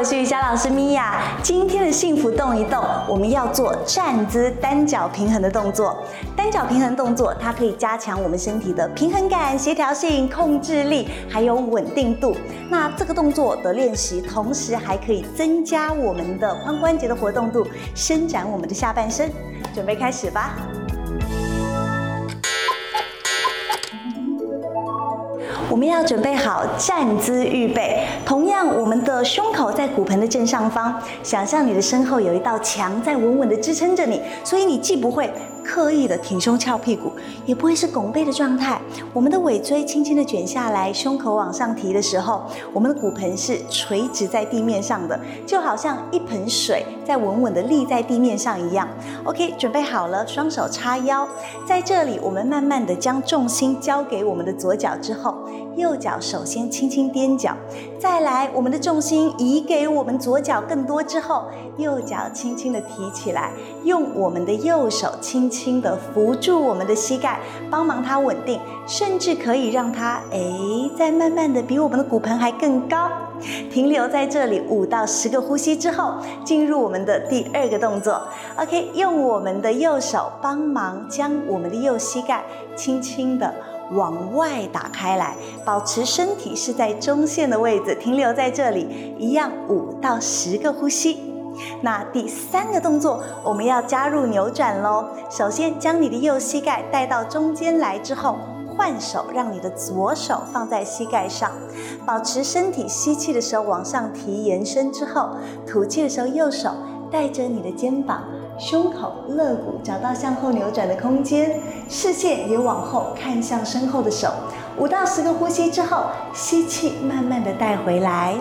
我是瑜伽老师米娅，今天的幸福动一动，我们要做站姿单脚平衡的动作。单脚平衡动作，它可以加强我们身体的平衡感、协调性、控制力，还有稳定度。那这个动作的练习，同时还可以增加我们的髋关节的活动度，伸展我们的下半身。准备开始吧。我们要准备好站姿预备。同，我们的胸口在骨盆的正上方，想象你的身后有一道墙在稳稳的支撑着你，所以你既不会。刻意的挺胸翘屁股，也不会是拱背的状态。我们的尾椎轻轻的卷下来，胸口往上提的时候，我们的骨盆是垂直在地面上的，就好像一盆水在稳稳的立在地面上一样。OK，准备好了，双手叉腰，在这里，我们慢慢的将重心交给我们的左脚之后，右脚首先轻轻踮脚，再来，我们的重心移给我们左脚更多之后，右脚轻轻的提起来，用我们的右手轻。轻轻的扶住我们的膝盖，帮忙它稳定，甚至可以让它哎，再慢慢的比我们的骨盆还更高，停留在这里五到十个呼吸之后，进入我们的第二个动作。OK，用我们的右手帮忙将我们的右膝盖轻轻的往外打开来，保持身体是在中线的位置，停留在这里，一样五到十个呼吸。那第三个动作，我们要加入扭转喽。首先，将你的右膝盖带到中间来之后，换手，让你的左手放在膝盖上，保持身体吸气的时候往上提延伸之后，吐气的时候右手带着你的肩膀、胸口、肋骨找到向后扭转的空间，视线也往后看向身后的手。五到十个呼吸之后，吸气，慢慢的带回来，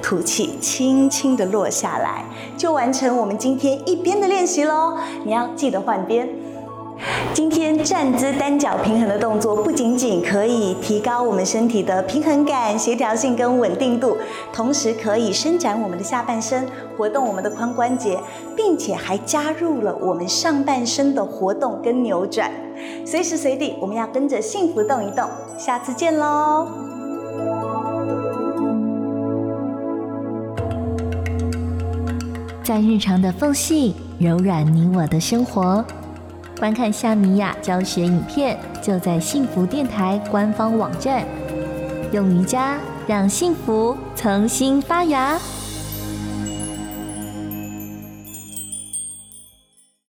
吐气，轻轻的落下来，就完成我们今天一边的练习喽。你要记得换边。今天站姿单脚平衡的动作，不仅仅可以提高我们身体的平衡感、协调性跟稳定度，同时可以伸展我们的下半身，活动我们的髋关节，并且还加入了我们上半身的活动跟扭转。随时随地，我们要跟着幸福动一动。下次见喽！在日常的缝隙，柔软你我的生活。观看夏米雅教学影片，就在幸福电台官方网站。用瑜伽让幸福重新发芽。